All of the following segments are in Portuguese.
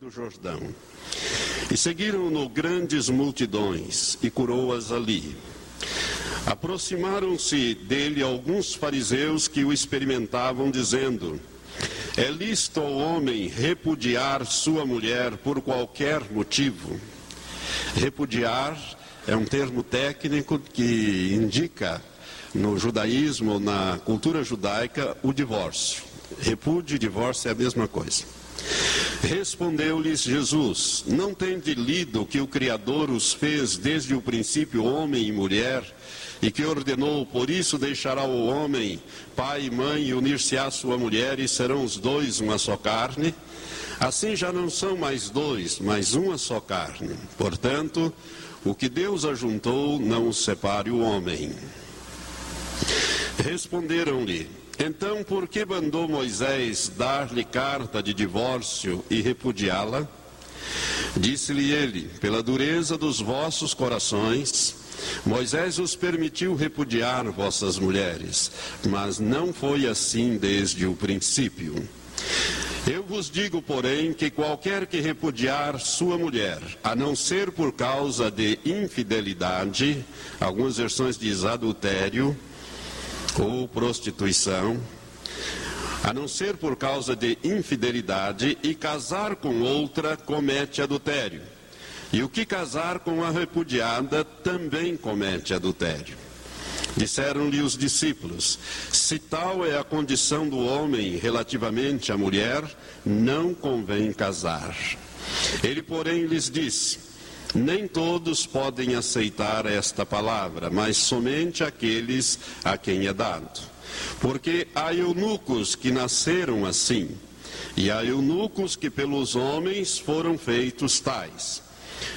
do Jordão. E seguiram-no grandes multidões, e curou-as ali. Aproximaram-se dele alguns fariseus que o experimentavam, dizendo: É lícito ao homem repudiar sua mulher por qualquer motivo? Repudiar é um termo técnico que indica no judaísmo, na cultura judaica, o divórcio. Repúdio e divórcio é a mesma coisa. Respondeu-lhes Jesus: Não tende lido que o Criador os fez desde o princípio homem e mulher, e que ordenou: Por isso deixará o homem pai e mãe e unir-se à sua mulher, e serão os dois uma só carne? Assim já não são mais dois, mas uma só carne. Portanto, o que Deus ajuntou, não separe o homem. Responderam-lhe: Então, por que mandou Moisés dar-lhe carta de divórcio e repudiá-la? Disse-lhe ele: Pela dureza dos vossos corações, Moisés os permitiu repudiar vossas mulheres, mas não foi assim desde o princípio. Eu vos digo, porém, que qualquer que repudiar sua mulher, a não ser por causa de infidelidade, algumas versões diz adultério ou prostituição, a não ser por causa de infidelidade, e casar com outra, comete adultério. E o que casar com a repudiada também comete adultério. Disseram-lhe os discípulos: Se tal é a condição do homem relativamente à mulher, não convém casar. Ele, porém, lhes disse: Nem todos podem aceitar esta palavra, mas somente aqueles a quem é dado. Porque há eunucos que nasceram assim, e há eunucos que pelos homens foram feitos tais.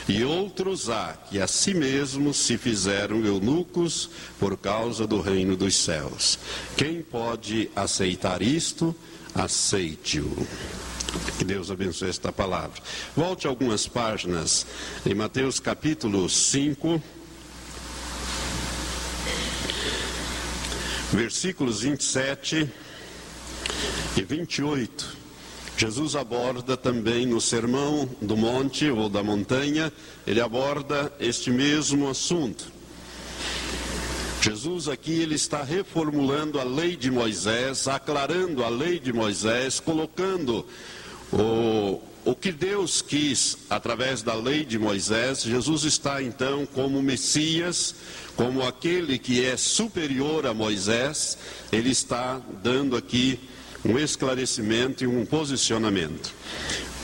E outros há que a si mesmos se fizeram eunucos por causa do reino dos céus. Quem pode aceitar isto, aceite-o. Que Deus abençoe esta palavra. Volte algumas páginas em Mateus capítulo 5, versículos 27 e 28. Jesus aborda também no Sermão do Monte ou da Montanha, ele aborda este mesmo assunto. Jesus aqui ele está reformulando a lei de Moisés, aclarando a lei de Moisés, colocando o, o que Deus quis através da lei de Moisés. Jesus está então como Messias, como aquele que é superior a Moisés, ele está dando aqui um esclarecimento e um posicionamento.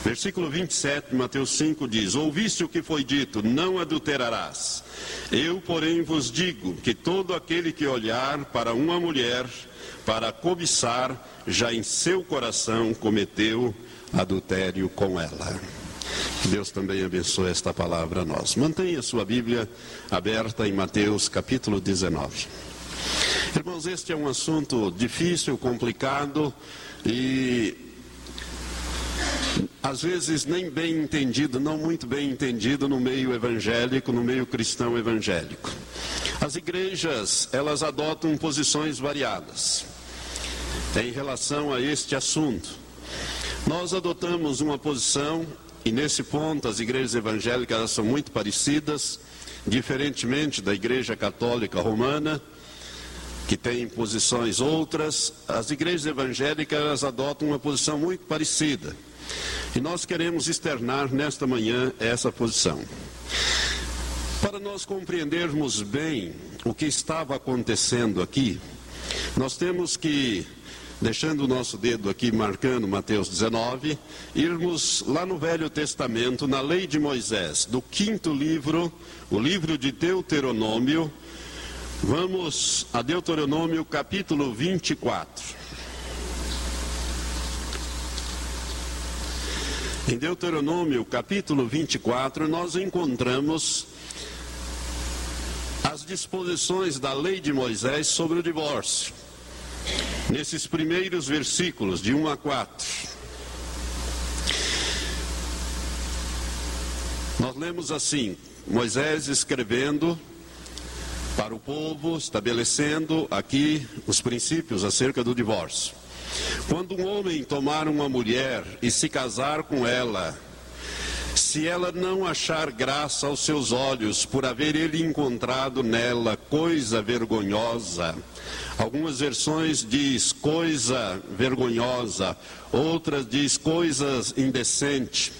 Versículo 27 de Mateus 5 diz: Ouviste o que foi dito, não adulterarás. Eu, porém, vos digo que todo aquele que olhar para uma mulher para cobiçar, já em seu coração cometeu adultério com ela. Deus também abençoe esta palavra a nós. Mantenha sua Bíblia aberta em Mateus capítulo 19. Irmãos, este é um assunto difícil, complicado e às vezes nem bem entendido, não muito bem entendido no meio evangélico, no meio cristão evangélico. As igrejas, elas adotam posições variadas em relação a este assunto. Nós adotamos uma posição e nesse ponto as igrejas evangélicas são muito parecidas, diferentemente da igreja católica romana que tem posições outras, as igrejas evangélicas adotam uma posição muito parecida. E nós queremos externar nesta manhã essa posição. Para nós compreendermos bem o que estava acontecendo aqui, nós temos que, deixando o nosso dedo aqui marcando Mateus 19, irmos lá no Velho Testamento, na lei de Moisés, do quinto livro, o livro de Deuteronômio, Vamos a Deuteronômio capítulo 24. Em Deuteronômio capítulo 24, nós encontramos as disposições da lei de Moisés sobre o divórcio. Nesses primeiros versículos, de 1 a 4. Nós lemos assim: Moisés escrevendo para o povo, estabelecendo aqui os princípios acerca do divórcio. Quando um homem tomar uma mulher e se casar com ela, Se ela não achar graça aos seus olhos por haver ele encontrado nela coisa vergonhosa, algumas versões diz coisa vergonhosa, outras diz coisas indecente.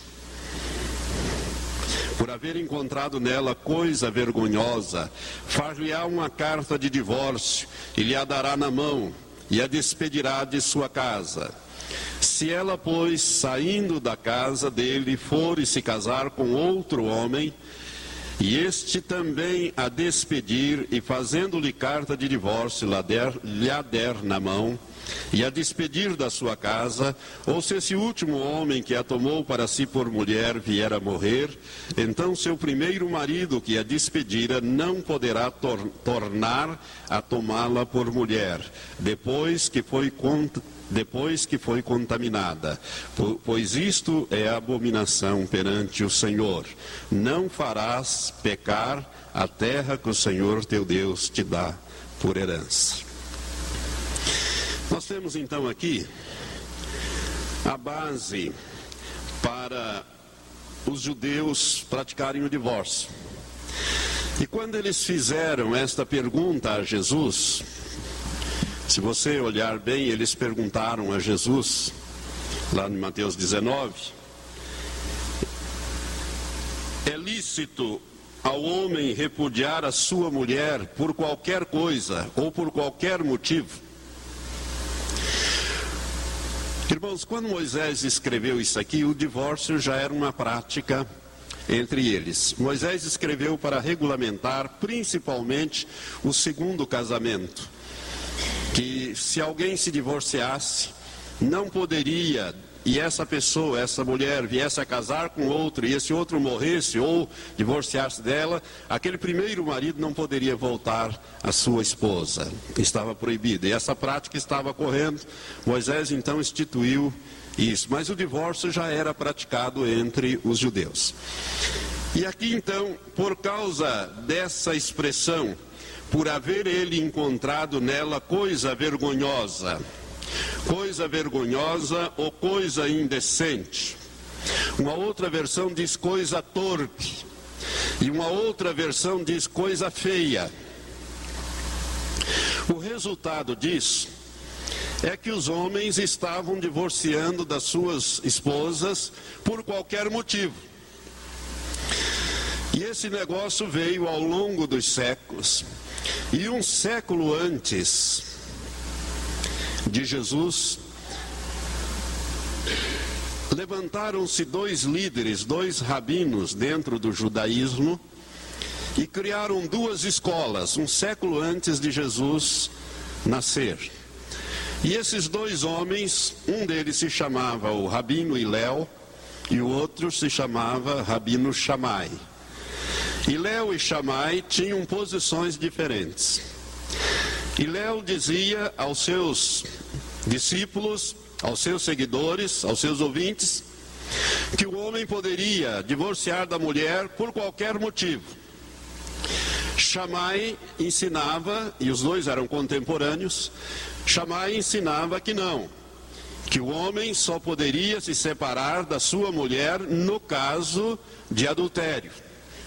Por haver encontrado nela coisa vergonhosa, far-lhe-á uma carta de divórcio e lhe a dará na mão e a despedirá de sua casa. Se ela, pois, saindo da casa dele, for e se casar com outro homem, e este também a despedir, e fazendo-lhe carta de divórcio, lhe a der na mão, e a despedir da sua casa, ou se esse último homem que a tomou para si por mulher vier a morrer, então seu primeiro marido que a despedira não poderá tor tornar a tomá-la por mulher, depois que foi depois que foi contaminada, pois isto é abominação perante o Senhor. Não farás pecar a terra que o Senhor teu Deus te dá por herança. Nós temos então aqui a base para os judeus praticarem o divórcio. E quando eles fizeram esta pergunta a Jesus, se você olhar bem, eles perguntaram a Jesus, lá em Mateus 19, é lícito ao homem repudiar a sua mulher por qualquer coisa ou por qualquer motivo? Irmãos, quando Moisés escreveu isso aqui, o divórcio já era uma prática entre eles. Moisés escreveu para regulamentar principalmente o segundo casamento, que se alguém se divorciasse, não poderia e essa pessoa, essa mulher, viesse a casar com outro e esse outro morresse ou divorciasse dela, aquele primeiro marido não poderia voltar à sua esposa. Estava proibido. E essa prática estava correndo. Moisés então instituiu isso. Mas o divórcio já era praticado entre os judeus. E aqui então, por causa dessa expressão, por haver ele encontrado nela coisa vergonhosa, coisa vergonhosa ou coisa indecente. Uma outra versão diz coisa torpe. E uma outra versão diz coisa feia. O resultado disso é que os homens estavam divorciando das suas esposas por qualquer motivo. E esse negócio veio ao longo dos séculos. E um século antes, de Jesus, levantaram-se dois líderes, dois rabinos dentro do judaísmo e criaram duas escolas, um século antes de Jesus nascer. E esses dois homens, um deles se chamava o Rabino Iléu e o outro se chamava Rabino Shammai. Iléu e Shammai tinham posições diferentes. E Léo dizia aos seus discípulos, aos seus seguidores, aos seus ouvintes, que o homem poderia divorciar da mulher por qualquer motivo. Shammai ensinava, e os dois eram contemporâneos, Shammai ensinava que não, que o homem só poderia se separar da sua mulher no caso de adultério,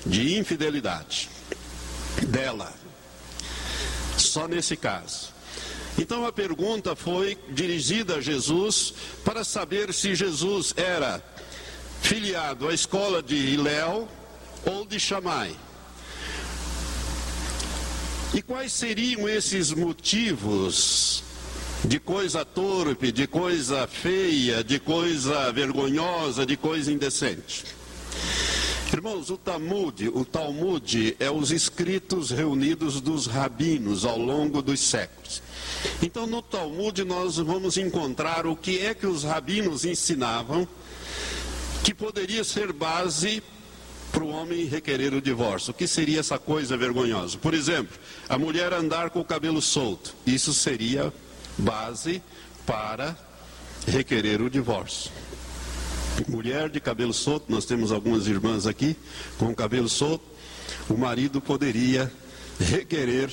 de infidelidade dela. Só nesse caso. Então a pergunta foi dirigida a Jesus para saber se Jesus era filiado à escola de Iléu ou de Chamai. E quais seriam esses motivos de coisa torpe, de coisa feia, de coisa vergonhosa, de coisa indecente? Irmãos, o Talmud, o Talmud é os escritos reunidos dos rabinos ao longo dos séculos. Então, no Talmud nós vamos encontrar o que é que os rabinos ensinavam que poderia ser base para o homem requerer o divórcio. O que seria essa coisa vergonhosa? Por exemplo, a mulher andar com o cabelo solto. Isso seria base para requerer o divórcio. Mulher de cabelo solto, nós temos algumas irmãs aqui com cabelo solto, o marido poderia requerer,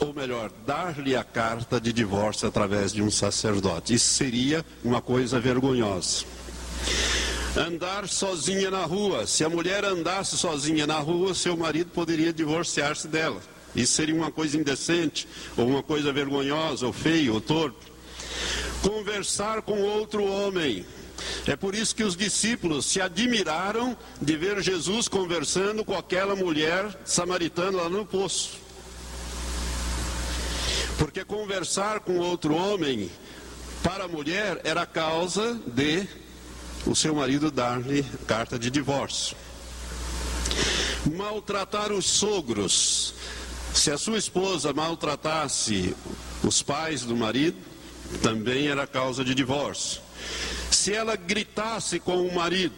ou melhor, dar-lhe a carta de divórcio através de um sacerdote. Isso seria uma coisa vergonhosa. Andar sozinha na rua. Se a mulher andasse sozinha na rua, seu marido poderia divorciar-se dela. Isso seria uma coisa indecente, ou uma coisa vergonhosa, ou feia, ou torpe. Conversar com outro homem. É por isso que os discípulos se admiraram de ver Jesus conversando com aquela mulher samaritana lá no poço. Porque conversar com outro homem para a mulher era causa de o seu marido dar-lhe carta de divórcio. Maltratar os sogros. Se a sua esposa maltratasse os pais do marido, também era causa de divórcio. Se ela gritasse com o marido,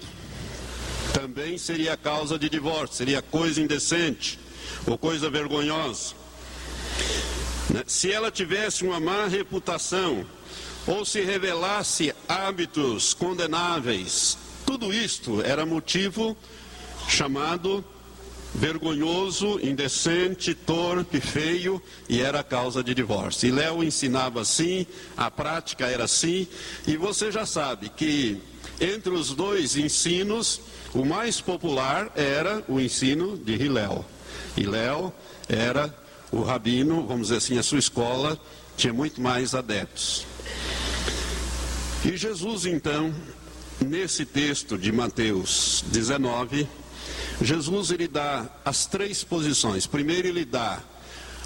também seria causa de divórcio, seria coisa indecente ou coisa vergonhosa. Né? Se ela tivesse uma má reputação, ou se revelasse hábitos condenáveis, tudo isto era motivo chamado vergonhoso, indecente, torpe, feio e era causa de divórcio. E Léo ensinava assim, a prática era assim, e você já sabe que entre os dois ensinos, o mais popular era o ensino de Hilel. Hilel era o rabino, vamos dizer assim, a sua escola tinha muito mais adeptos. E Jesus, então, nesse texto de Mateus 19, Jesus ele dá as três posições. Primeiro ele dá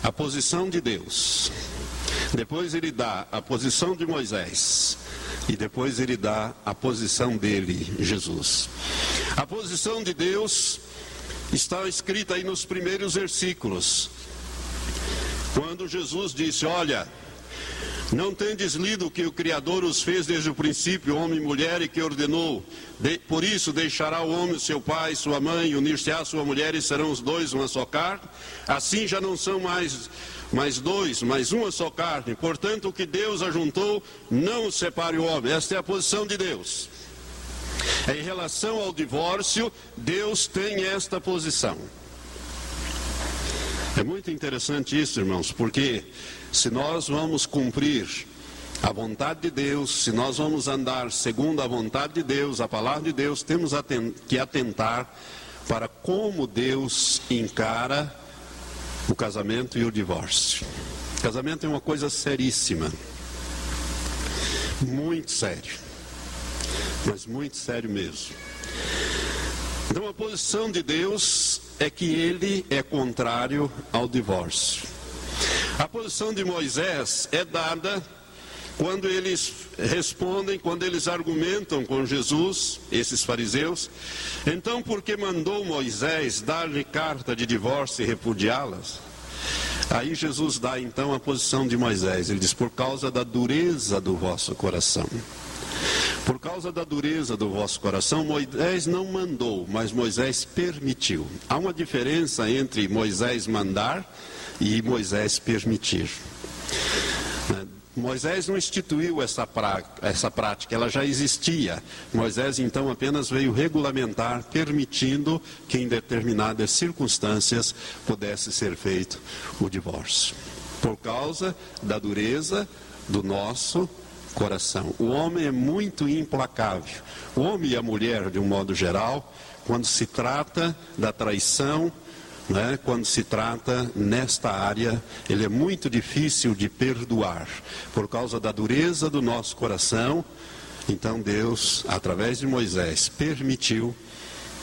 a posição de Deus. Depois ele dá a posição de Moisés. E depois ele dá a posição dele, Jesus. A posição de Deus está escrita aí nos primeiros versículos. Quando Jesus disse: Olha, não tendes lido que o Criador os fez desde o princípio, homem e mulher, e que ordenou: de, por isso deixará o homem seu pai, sua mãe, unir-se à sua mulher, e serão os dois uma só carne. Assim já não são mais, mais dois, mas uma só carne. Portanto, o que Deus ajuntou, não separe o homem. Esta é a posição de Deus. Em relação ao divórcio, Deus tem esta posição. É muito interessante isso, irmãos, porque se nós vamos cumprir a vontade de Deus, se nós vamos andar segundo a vontade de Deus, a palavra de Deus, temos que atentar para como Deus encara o casamento e o divórcio. Casamento é uma coisa seríssima, muito sério, mas muito sério mesmo. Então a posição de Deus é que ele é contrário ao divórcio. A posição de Moisés é dada quando eles respondem, quando eles argumentam com Jesus, esses fariseus. Então, por que mandou Moisés dar-lhe carta de divórcio e repudiá-las? Aí Jesus dá então a posição de Moisés. Ele diz: por causa da dureza do vosso coração. Por causa da dureza do vosso coração, Moisés não mandou, mas Moisés permitiu. Há uma diferença entre Moisés mandar e Moisés permitir. Moisés não instituiu essa, pra, essa prática, ela já existia. Moisés então apenas veio regulamentar, permitindo que em determinadas circunstâncias pudesse ser feito o divórcio. Por causa da dureza do nosso coração. O homem é muito implacável. O homem e a mulher, de um modo geral, quando se trata da traição, né, quando se trata nesta área, ele é muito difícil de perdoar, por causa da dureza do nosso coração. Então Deus, através de Moisés, permitiu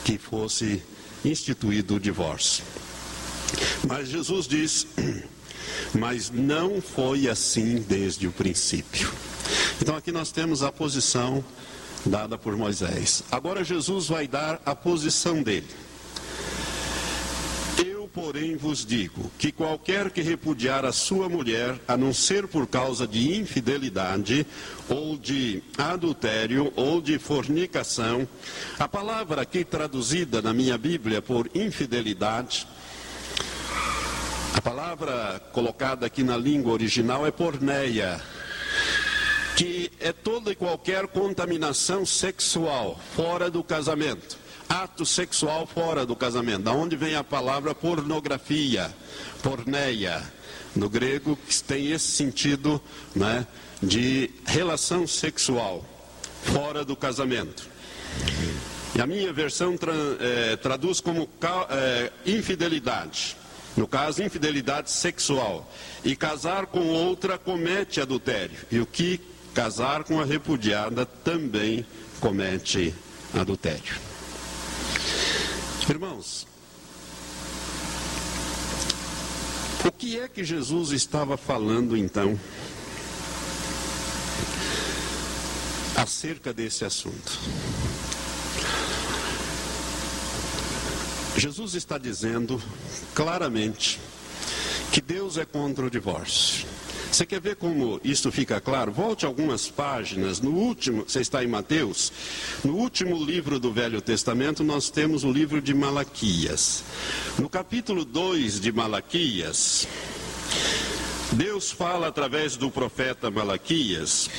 que fosse instituído o divórcio. Mas Jesus diz: Mas não foi assim desde o princípio. Então aqui nós temos a posição dada por Moisés. Agora Jesus vai dar a posição dele porém, vos digo que qualquer que repudiar a sua mulher, a não ser por causa de infidelidade, ou de adultério, ou de fornicação, a palavra aqui traduzida na minha Bíblia por infidelidade, a palavra colocada aqui na língua original é porneia, que é toda e qualquer contaminação sexual fora do casamento ato sexual fora do casamento. Da onde vem a palavra pornografia, porneia, no grego que tem esse sentido, né, de relação sexual fora do casamento. E a minha versão tra, é, traduz como é, infidelidade. No caso, infidelidade sexual. E casar com outra comete adultério. E o que casar com a repudiada também comete adultério. Irmãos, o que é que Jesus estava falando então acerca desse assunto? Jesus está dizendo claramente que Deus é contra o divórcio. Você quer ver como isso fica claro? Volte algumas páginas. No último, você está em Mateus? No último livro do Velho Testamento, nós temos o livro de Malaquias. No capítulo 2 de Malaquias, Deus fala através do profeta Malaquias.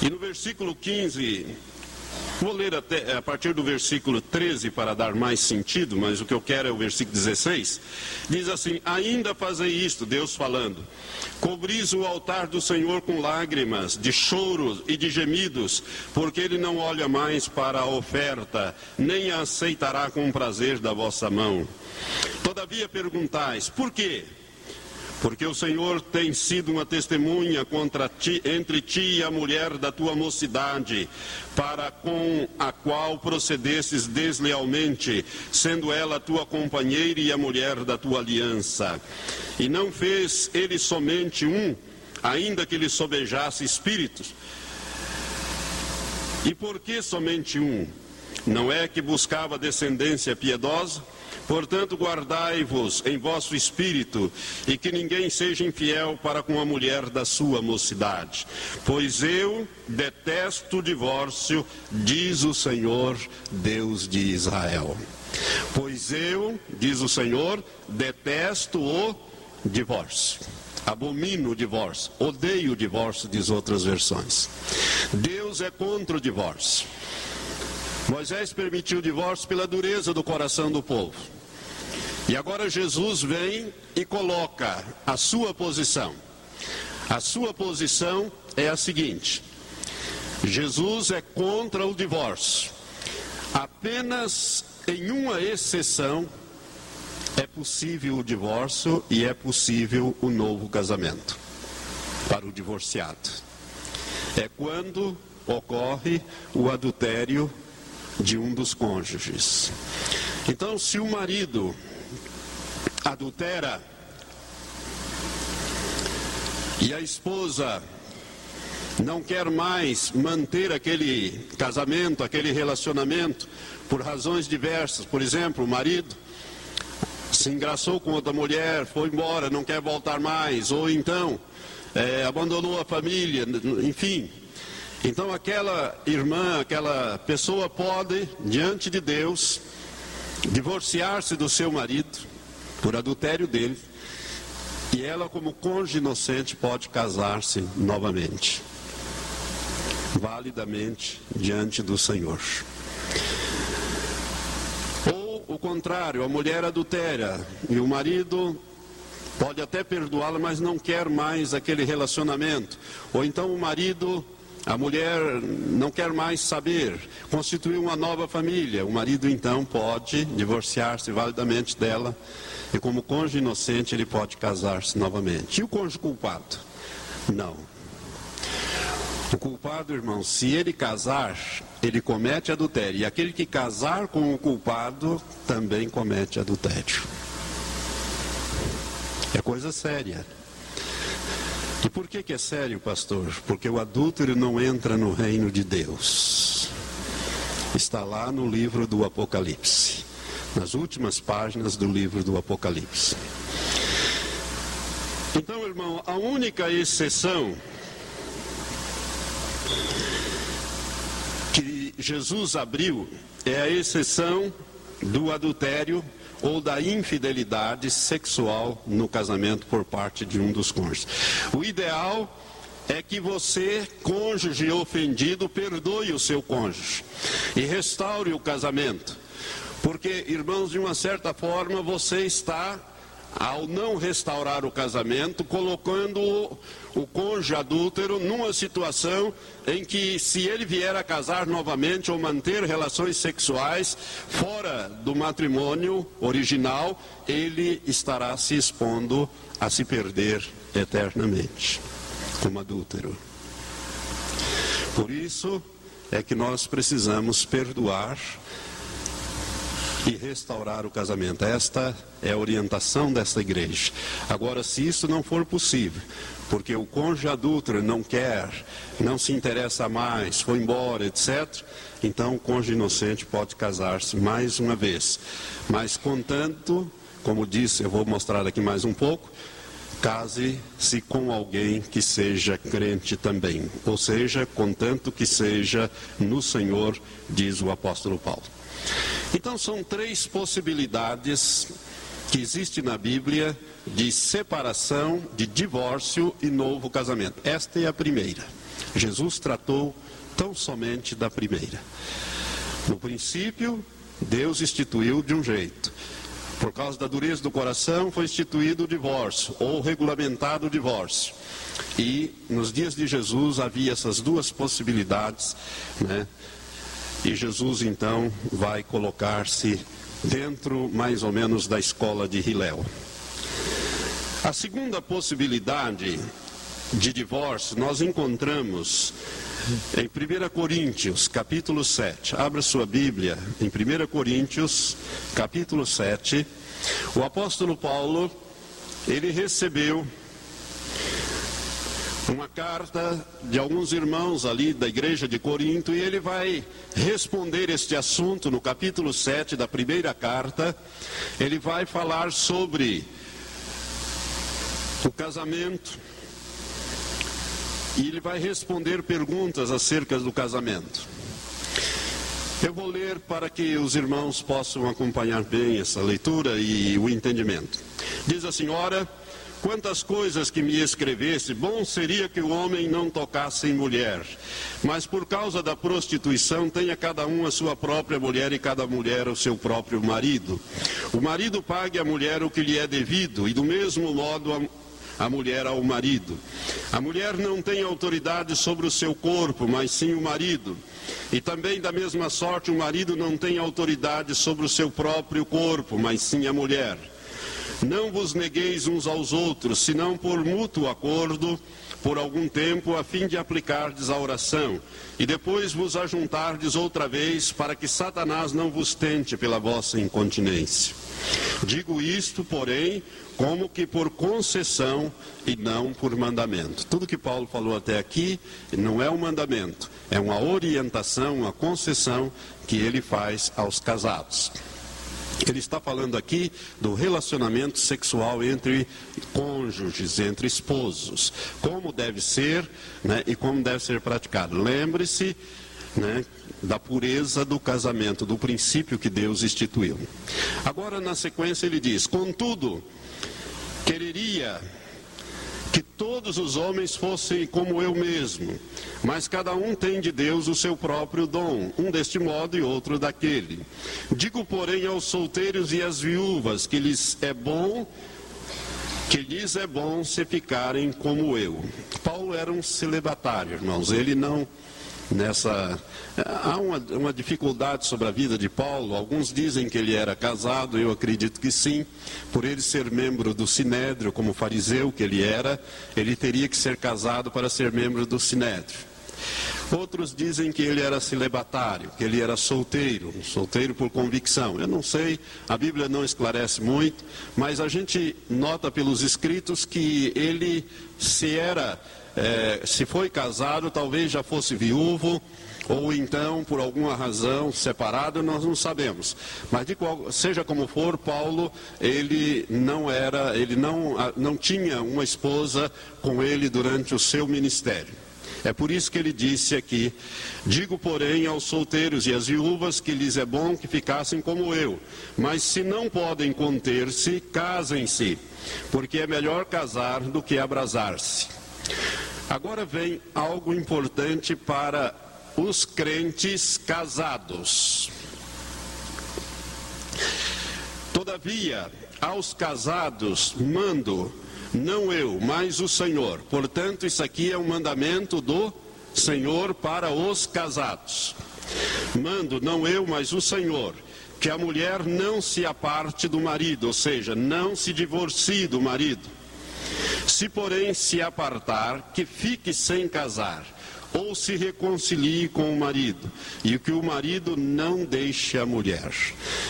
E no versículo 15, Vou ler até, a partir do versículo 13 para dar mais sentido, mas o que eu quero é o versículo 16. Diz assim: Ainda fazei isto, Deus falando: cobris o altar do Senhor com lágrimas, de choros e de gemidos, porque ele não olha mais para a oferta, nem a aceitará com prazer da vossa mão. Todavia perguntais: por quê? Porque o Senhor tem sido uma testemunha contra ti, entre ti e a mulher da tua mocidade, para com a qual procedesses deslealmente, sendo ela tua companheira e a mulher da tua aliança. E não fez ele somente um, ainda que lhe sobejasse espíritos. E por que somente um? Não é que buscava descendência piedosa? Portanto, guardai-vos em vosso espírito, e que ninguém seja infiel para com a mulher da sua mocidade. Pois eu detesto o divórcio, diz o Senhor, Deus de Israel. Pois eu, diz o Senhor, detesto o divórcio. Abomino o divórcio, odeio o divórcio, diz outras versões. Deus é contra o divórcio. Moisés permitiu o divórcio pela dureza do coração do povo. E agora Jesus vem e coloca a sua posição. A sua posição é a seguinte: Jesus é contra o divórcio. Apenas em uma exceção é possível o divórcio e é possível o novo casamento para o divorciado. É quando ocorre o adultério de um dos cônjuges. Então, se o marido adultera e a esposa não quer mais manter aquele casamento, aquele relacionamento, por razões diversas, por exemplo, o marido se engraçou com outra mulher, foi embora, não quer voltar mais, ou então é, abandonou a família, enfim, então aquela irmã, aquela pessoa pode, diante de Deus, divorciar-se do seu marido por adultério dele, e ela, como cônjuge inocente, pode casar-se novamente, validamente diante do Senhor. Ou o contrário, a mulher adultera e o marido pode até perdoá-la, mas não quer mais aquele relacionamento. Ou então o marido a mulher não quer mais saber, constituir uma nova família. O marido então pode divorciar-se validamente dela e, como cônjuge inocente, ele pode casar-se novamente. E o cônjuge culpado? Não. O culpado, irmão, se ele casar, ele comete adultério. E aquele que casar com o culpado também comete adultério. É coisa séria. E por que, que é sério, pastor? Porque o adúltero não entra no reino de Deus. Está lá no livro do Apocalipse, nas últimas páginas do livro do Apocalipse. Então, irmão, a única exceção que Jesus abriu é a exceção do adultério ou da infidelidade sexual no casamento por parte de um dos cônjuges. O ideal é que você, cônjuge ofendido, perdoe o seu cônjuge e restaure o casamento. Porque, irmãos, de uma certa forma você está ao não restaurar o casamento, colocando o, o cônjuge adúltero numa situação em que, se ele vier a casar novamente ou manter relações sexuais fora do matrimônio original, ele estará se expondo a se perder eternamente como adúltero. Por isso é que nós precisamos perdoar e restaurar o casamento. Esta é a orientação desta igreja. Agora, se isso não for possível, porque o cônjuge adúltero não quer, não se interessa mais, foi embora, etc., então o cônjuge inocente pode casar-se mais uma vez. Mas, contanto, como disse, eu vou mostrar aqui mais um pouco, case-se com alguém que seja crente também, ou seja, contanto que seja no Senhor, diz o apóstolo Paulo. Então são três possibilidades que existem na Bíblia de separação, de divórcio e novo casamento. Esta é a primeira. Jesus tratou tão somente da primeira. No princípio, Deus instituiu de um jeito. Por causa da dureza do coração, foi instituído o divórcio, ou regulamentado o divórcio. E nos dias de Jesus havia essas duas possibilidades, né? E Jesus então vai colocar-se dentro mais ou menos da escola de Hilel. A segunda possibilidade de divórcio nós encontramos em 1 Coríntios, capítulo 7. Abra sua Bíblia em 1 Coríntios, capítulo 7. O apóstolo Paulo, ele recebeu uma carta de alguns irmãos ali da igreja de Corinto e ele vai responder este assunto no capítulo 7 da primeira carta. Ele vai falar sobre o casamento e ele vai responder perguntas acerca do casamento. Eu vou ler para que os irmãos possam acompanhar bem essa leitura e o entendimento. Diz a senhora. Quantas coisas que me escrevesse, bom seria que o homem não tocasse em mulher. Mas por causa da prostituição, tenha cada um a sua própria mulher e cada mulher o seu próprio marido. O marido pague à mulher o que lhe é devido, e do mesmo modo a, a mulher ao marido. A mulher não tem autoridade sobre o seu corpo, mas sim o marido. E também, da mesma sorte, o marido não tem autoridade sobre o seu próprio corpo, mas sim a mulher. Não vos negueis uns aos outros, senão por mútuo acordo, por algum tempo, a fim de aplicardes a oração, e depois vos ajuntardes outra vez, para que Satanás não vos tente pela vossa incontinência. Digo isto, porém, como que por concessão e não por mandamento. Tudo que Paulo falou até aqui não é um mandamento, é uma orientação, uma concessão que ele faz aos casados. Ele está falando aqui do relacionamento sexual entre cônjuges, entre esposos. Como deve ser né, e como deve ser praticado. Lembre-se né, da pureza do casamento, do princípio que Deus instituiu. Agora, na sequência, ele diz: Contudo, quereria que todos os homens fossem como eu mesmo, mas cada um tem de Deus o seu próprio dom, um deste modo e outro daquele. Digo, porém, aos solteiros e às viúvas que lhes é bom que lhes é bom se ficarem como eu. Paulo era um celibatário, irmãos. Ele não nessa. Há uma, uma, dificuldade sobre a vida de Paulo. Alguns dizem que ele era casado, eu acredito que sim. Por ele ser membro do Sinédrio, como fariseu que ele era, ele teria que ser casado para ser membro do Sinédrio. Outros dizem que ele era celibatário, que ele era solteiro, solteiro por convicção. Eu não sei, a Bíblia não esclarece muito, mas a gente nota pelos escritos que ele se era é, se foi casado, talvez já fosse viúvo, ou então, por alguma razão, separado, nós não sabemos. Mas qual, seja como for, Paulo, ele não era, ele não, não tinha uma esposa com ele durante o seu ministério. É por isso que ele disse aqui: Digo, porém, aos solteiros e às viúvas que lhes é bom que ficassem como eu, mas se não podem conter-se, casem-se, porque é melhor casar do que abrasar-se. Agora vem algo importante para os crentes casados. Todavia, aos casados mando, não eu, mas o Senhor. Portanto, isso aqui é um mandamento do Senhor para os casados. Mando, não eu, mas o Senhor, que a mulher não se aparte do marido, ou seja, não se divorcie do marido. Se, porém, se apartar, que fique sem casar, ou se reconcilie com o marido, e que o marido não deixe a mulher.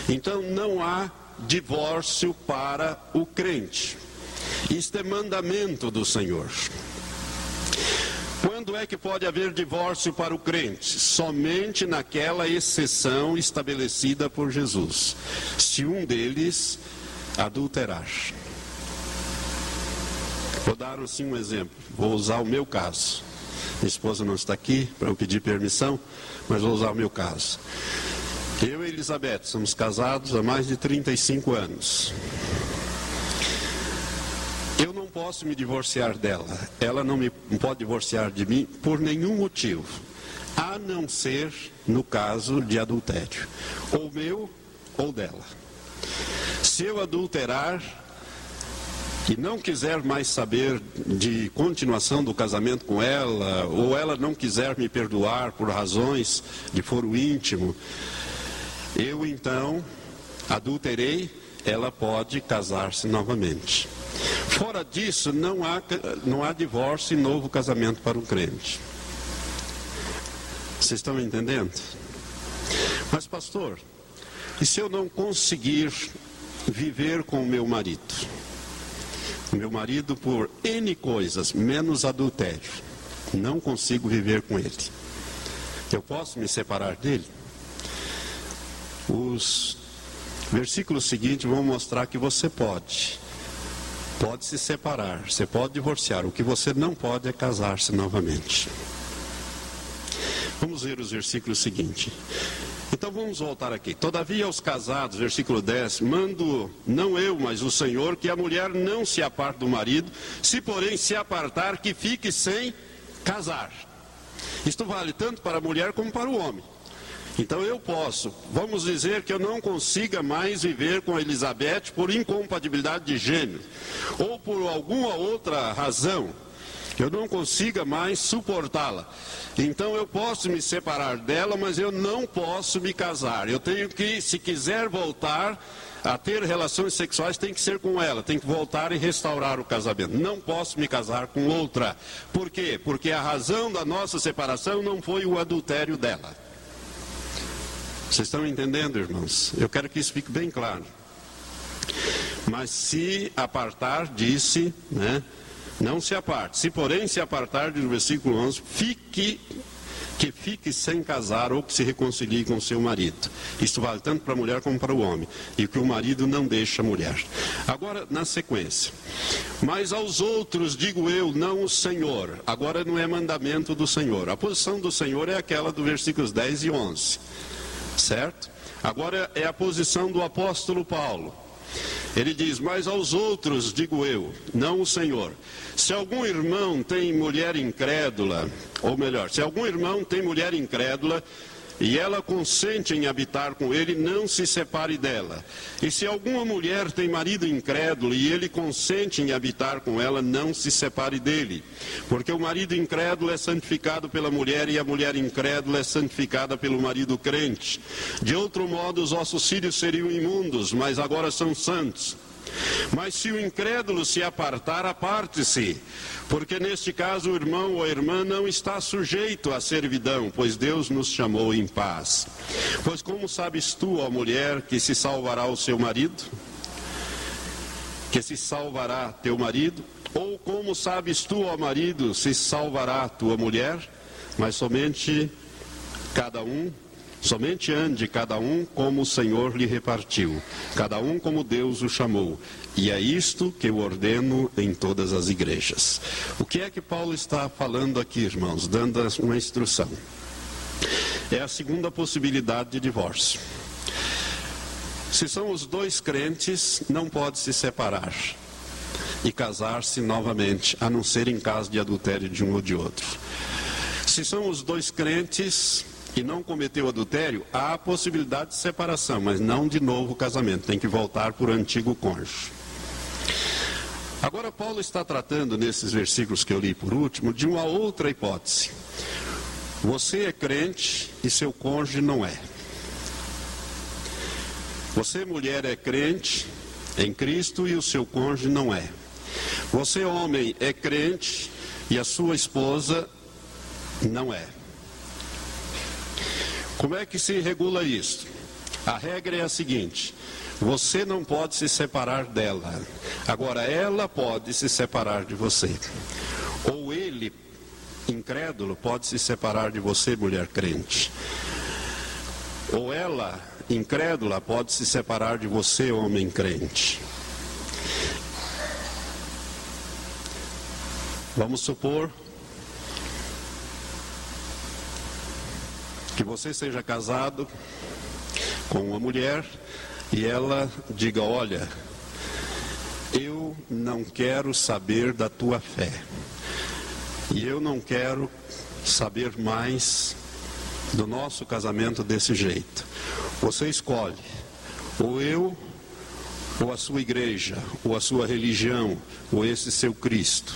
Então, não há divórcio para o crente. Isto é mandamento do Senhor. Quando é que pode haver divórcio para o crente? Somente naquela exceção estabelecida por Jesus. Se um deles adulterar. Vou dar assim um exemplo. Vou usar o meu caso. Minha esposa não está aqui para eu pedir permissão, mas vou usar o meu caso. Eu e Elizabeth somos casados há mais de 35 anos posso me divorciar dela, ela não me pode divorciar de mim por nenhum motivo, a não ser no caso de adultério, ou meu ou dela. Se eu adulterar e não quiser mais saber de continuação do casamento com ela, ou ela não quiser me perdoar por razões de foro íntimo, eu então adulterei, ela pode casar-se novamente. Fora disso, não há, não há divórcio e novo casamento para o crente. Vocês estão entendendo? Mas, pastor, e se eu não conseguir viver com o meu marido? Meu marido, por N coisas, menos adultério, não consigo viver com ele. Eu posso me separar dele? Os versículos seguintes vão mostrar que você pode pode se separar, você pode divorciar. O que você não pode é casar-se novamente. Vamos ver os versículos seguintes. Então vamos voltar aqui. Todavia aos casados, versículo 10, mando não eu, mas o Senhor, que a mulher não se aparte do marido, se porém se apartar, que fique sem casar. Isto vale tanto para a mulher como para o homem. Então eu posso, vamos dizer que eu não consiga mais viver com Elizabeth por incompatibilidade de gênero, ou por alguma outra razão, eu não consiga mais suportá-la. Então eu posso me separar dela, mas eu não posso me casar. Eu tenho que, se quiser voltar a ter relações sexuais, tem que ser com ela, tem que voltar e restaurar o casamento. Não posso me casar com outra. Por quê? Porque a razão da nossa separação não foi o adultério dela. Vocês estão entendendo, irmãos? Eu quero que isso fique bem claro. Mas se apartar, disse, né? Não se aparte. Se porém se apartar, o versículo 11, fique que fique sem casar ou que se reconcilie com seu marido. Isto vale tanto para a mulher como para o homem. E que o marido não deixe a mulher. Agora, na sequência. Mas aos outros digo eu, não o Senhor. Agora não é mandamento do Senhor. A posição do Senhor é aquela do versículos 10 e 11 certo? Agora é a posição do apóstolo Paulo. Ele diz: Mas aos outros digo eu, não o Senhor. Se algum irmão tem mulher incrédula, ou melhor, se algum irmão tem mulher incrédula e ela consente em habitar com ele, não se separe dela. E se alguma mulher tem marido incrédulo e ele consente em habitar com ela, não se separe dele. Porque o marido incrédulo é santificado pela mulher e a mulher incrédula é santificada pelo marido crente. De outro modo, os vossos filhos seriam imundos, mas agora são santos. Mas se o incrédulo se apartar, aparte-se, porque neste caso o irmão ou a irmã não está sujeito à servidão, pois Deus nos chamou em paz. Pois como sabes tu, ó mulher, que se salvará o seu marido? Que se salvará teu marido? Ou como sabes tu, ó marido, se salvará tua mulher? Mas somente cada um Somente ande cada um como o Senhor lhe repartiu, cada um como Deus o chamou. E é isto que eu ordeno em todas as igrejas. O que é que Paulo está falando aqui, irmãos? Dando uma instrução. É a segunda possibilidade de divórcio. Se são os dois crentes, não pode se separar e casar-se novamente, a não ser em caso de adultério de um ou de outro. Se são os dois crentes, e não cometeu adultério, há a possibilidade de separação, mas não de novo casamento, tem que voltar por antigo cônjuge. Agora, Paulo está tratando, nesses versículos que eu li por último, de uma outra hipótese. Você é crente e seu cônjuge não é. Você, mulher, é crente em Cristo e o seu cônjuge não é. Você, homem, é crente e a sua esposa não é. Como é que se regula isso? A regra é a seguinte: você não pode se separar dela. Agora, ela pode se separar de você. Ou ele, incrédulo, pode se separar de você, mulher crente. Ou ela, incrédula, pode se separar de você, homem crente. Vamos supor que você seja casado com uma mulher e ela diga: Olha, eu não quero saber da tua fé, e eu não quero saber mais do nosso casamento desse jeito. Você escolhe, ou eu, ou a sua igreja, ou a sua religião, ou esse seu Cristo.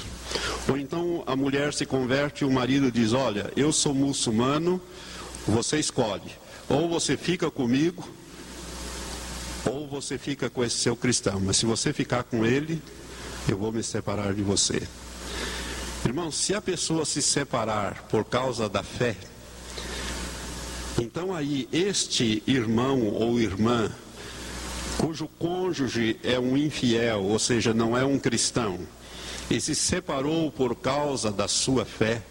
Ou então a mulher se converte e o marido diz: Olha, eu sou muçulmano, você escolhe. Ou você fica comigo, ou você fica com esse seu cristão, mas se você ficar com ele, eu vou me separar de você. Irmão, se a pessoa se separar por causa da fé, então aí este irmão ou irmã, cujo cônjuge é um infiel, ou seja, não é um cristão, e se separou por causa da sua fé,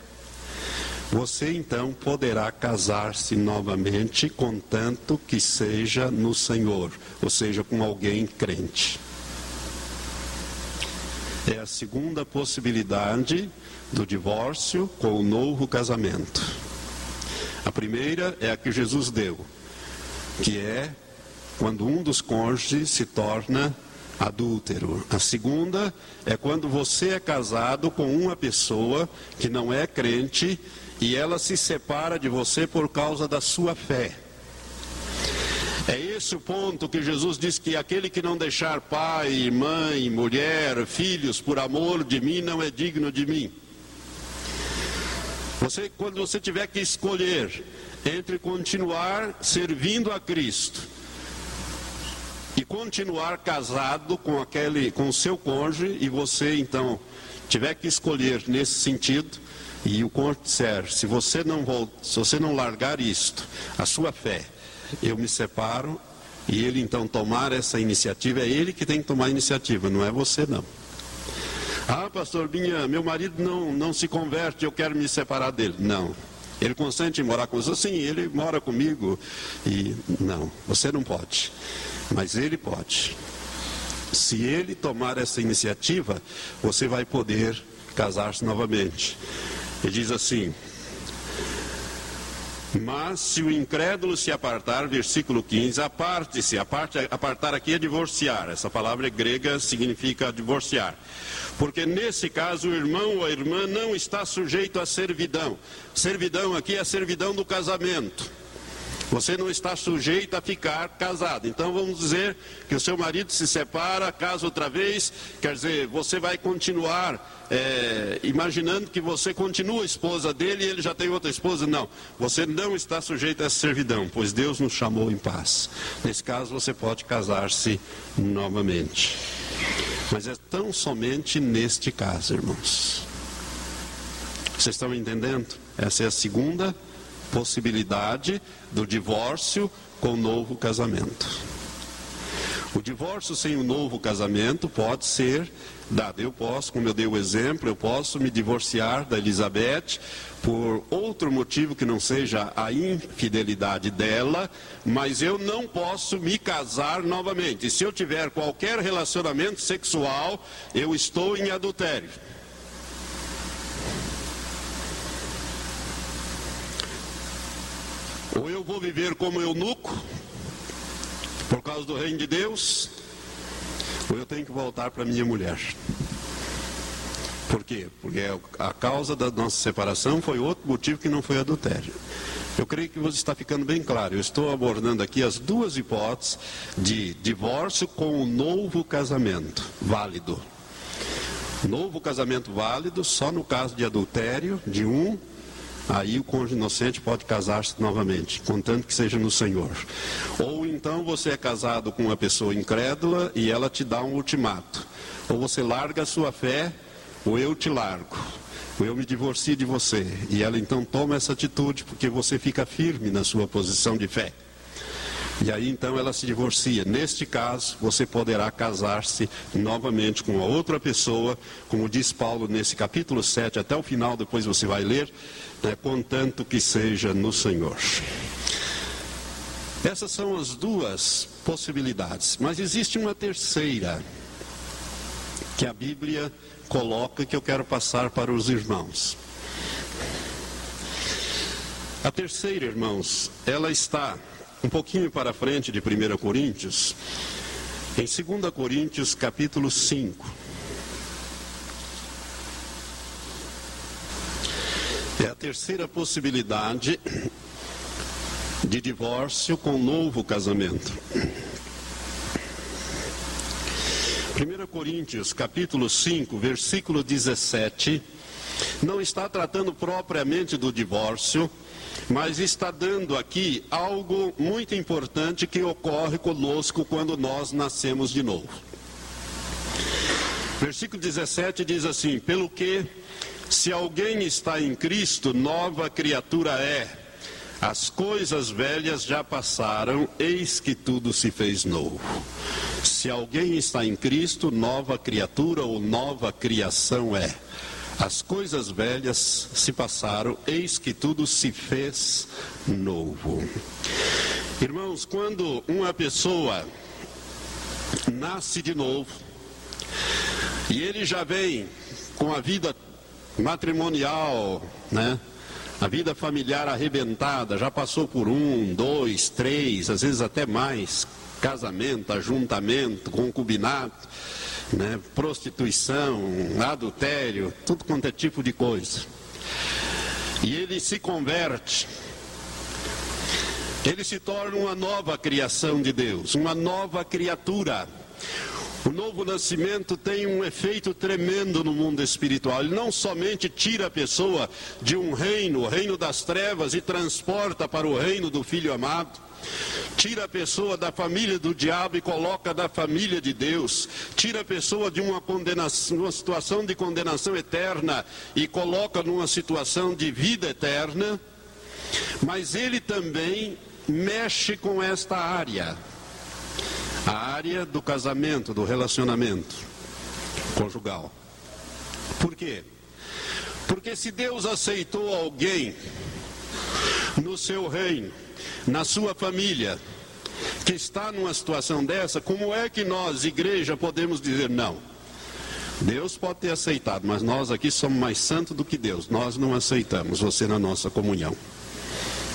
você então poderá casar-se novamente, contanto que seja no Senhor, ou seja, com alguém crente. É a segunda possibilidade do divórcio com o novo casamento. A primeira é a que Jesus deu, que é quando um dos cônjuges se torna adúltero. A segunda é quando você é casado com uma pessoa que não é crente e ela se separa de você por causa da sua fé. É esse o ponto que Jesus diz que aquele que não deixar pai, mãe, mulher, filhos por amor de mim não é digno de mim. Você, quando você tiver que escolher entre continuar servindo a Cristo e continuar casado com aquele, com seu cônjuge, e você então tiver que escolher nesse sentido, e o disser, se você não se você não largar isto, a sua fé, eu me separo, e ele então tomar essa iniciativa, é ele que tem que tomar a iniciativa, não é você não. Ah, pastor Binha, meu marido não, não se converte, eu quero me separar dele. Não. Ele consente em morar com você? Sim, ele mora comigo. E não, você não pode. Mas ele pode. Se ele tomar essa iniciativa, você vai poder casar-se novamente. Ele diz assim: Mas se o incrédulo se apartar, versículo 15, aparte-se. Apartar aqui é divorciar. Essa palavra grega significa divorciar. Porque nesse caso o irmão ou a irmã não está sujeito à servidão. Servidão aqui é a servidão do casamento. Você não está sujeito a ficar casado. Então vamos dizer que o seu marido se separa, casa outra vez, quer dizer, você vai continuar é, imaginando que você continua esposa dele e ele já tem outra esposa. Não, você não está sujeito a essa servidão, pois Deus nos chamou em paz. Nesse caso você pode casar-se novamente. Mas é tão somente neste caso, irmãos. Vocês estão entendendo? Essa é a segunda possibilidade do divórcio com o novo casamento. O divórcio sem o novo casamento pode ser dado. Eu posso, como eu dei o exemplo, eu posso me divorciar da Elizabeth por outro motivo que não seja a infidelidade dela, mas eu não posso me casar novamente. Se eu tiver qualquer relacionamento sexual, eu estou em adultério. Ou eu vou viver como eunuco, por causa do reino de Deus, ou eu tenho que voltar para minha mulher. Por quê? Porque a causa da nossa separação foi outro motivo que não foi adultério. Eu creio que você está ficando bem claro. Eu estou abordando aqui as duas hipóteses de divórcio com o novo casamento válido. Novo casamento válido só no caso de adultério de um, aí o cônjuge inocente pode casar-se novamente, contanto que seja no Senhor. Ou então você é casado com uma pessoa incrédula e ela te dá um ultimato. Ou você larga a sua fé, ou eu te largo eu me divorcio de você. E ela então toma essa atitude porque você fica firme na sua posição de fé. E aí então ela se divorcia. Neste caso, você poderá casar-se novamente com a outra pessoa, como diz Paulo nesse capítulo 7, até o final, depois você vai ler, né, contanto que seja no Senhor. Essas são as duas possibilidades. Mas existe uma terceira, que a Bíblia coloca que eu quero passar para os irmãos. A terceira, irmãos, ela está um pouquinho para frente de 1 Coríntios, em 2 Coríntios capítulo 5. É a terceira possibilidade de divórcio com novo casamento. 1 Coríntios, capítulo 5, versículo 17, não está tratando propriamente do divórcio, mas está dando aqui algo muito importante que ocorre conosco quando nós nascemos de novo. Versículo 17 diz assim: Pelo que, se alguém está em Cristo, nova criatura é. As coisas velhas já passaram, eis que tudo se fez novo. Se alguém está em Cristo, nova criatura ou nova criação é. As coisas velhas se passaram, eis que tudo se fez novo. Irmãos, quando uma pessoa nasce de novo, e ele já vem com a vida matrimonial, né? A vida familiar arrebentada, já passou por um, dois, três, às vezes até mais casamento, ajuntamento, concubinato, né, prostituição, adultério, tudo quanto é tipo de coisa. E ele se converte. Ele se torna uma nova criação de Deus, uma nova criatura. O novo nascimento tem um efeito tremendo no mundo espiritual. Ele não somente tira a pessoa de um reino, o reino das trevas, e transporta para o reino do Filho amado, Tira a pessoa da família do diabo e coloca da família de Deus. Tira a pessoa de uma condenação, uma situação de condenação eterna e coloca numa situação de vida eterna. Mas ele também mexe com esta área. A área do casamento, do relacionamento conjugal. Por quê? Porque se Deus aceitou alguém no seu reino, na sua família, que está numa situação dessa, como é que nós, igreja, podemos dizer não? Deus pode ter aceitado, mas nós aqui somos mais santos do que Deus. Nós não aceitamos você na nossa comunhão.